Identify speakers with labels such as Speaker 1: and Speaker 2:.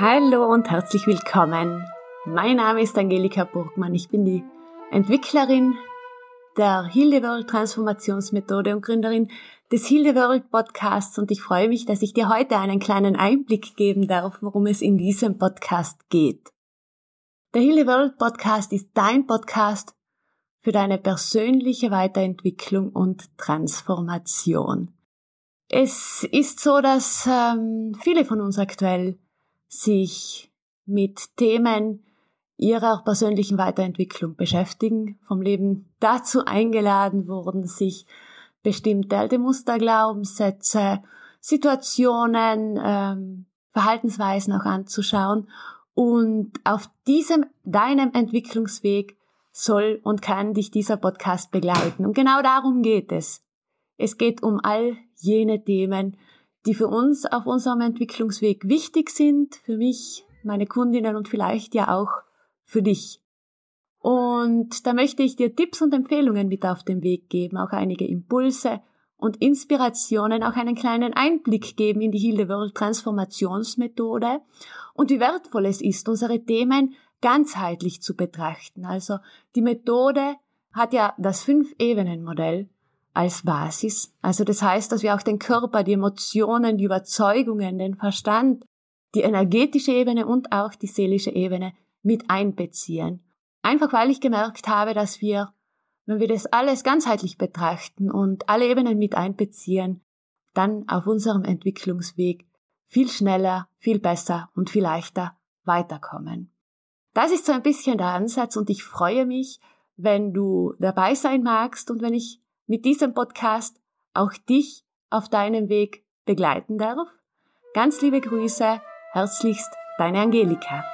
Speaker 1: Hallo und herzlich willkommen. Mein Name ist Angelika Burgmann. Ich bin die Entwicklerin der Hildeworld Transformationsmethode und Gründerin des Hildeworld Podcasts und ich freue mich, dass ich dir heute einen kleinen Einblick geben darf, worum es in diesem Podcast geht. Der Hildeworld Podcast ist dein Podcast für deine persönliche Weiterentwicklung und Transformation. Es ist so, dass ähm, viele von uns aktuell sich mit Themen ihrer persönlichen Weiterentwicklung beschäftigen, vom Leben dazu eingeladen wurden, sich bestimmte alte Muster, Glaubenssätze, Situationen, ähm, Verhaltensweisen auch anzuschauen. Und auf diesem, deinem Entwicklungsweg soll und kann dich dieser Podcast begleiten. Und genau darum geht es. Es geht um all jene Themen, die für uns auf unserem Entwicklungsweg wichtig sind, für mich, meine Kundinnen und vielleicht ja auch für dich. Und da möchte ich dir Tipps und Empfehlungen mit auf den Weg geben, auch einige Impulse und Inspirationen, auch einen kleinen Einblick geben in die Hilde World Transformationsmethode und wie wertvoll es ist, unsere Themen ganzheitlich zu betrachten. Also die Methode hat ja das Fünf-Ebenen-Modell als Basis. Also das heißt, dass wir auch den Körper, die Emotionen, die Überzeugungen, den Verstand, die energetische Ebene und auch die seelische Ebene mit einbeziehen. Einfach weil ich gemerkt habe, dass wir, wenn wir das alles ganzheitlich betrachten und alle Ebenen mit einbeziehen, dann auf unserem Entwicklungsweg viel schneller, viel besser und viel leichter weiterkommen. Das ist so ein bisschen der Ansatz und ich freue mich, wenn du dabei sein magst und wenn ich mit diesem Podcast auch dich auf deinem Weg begleiten darf. Ganz liebe Grüße, herzlichst deine Angelika.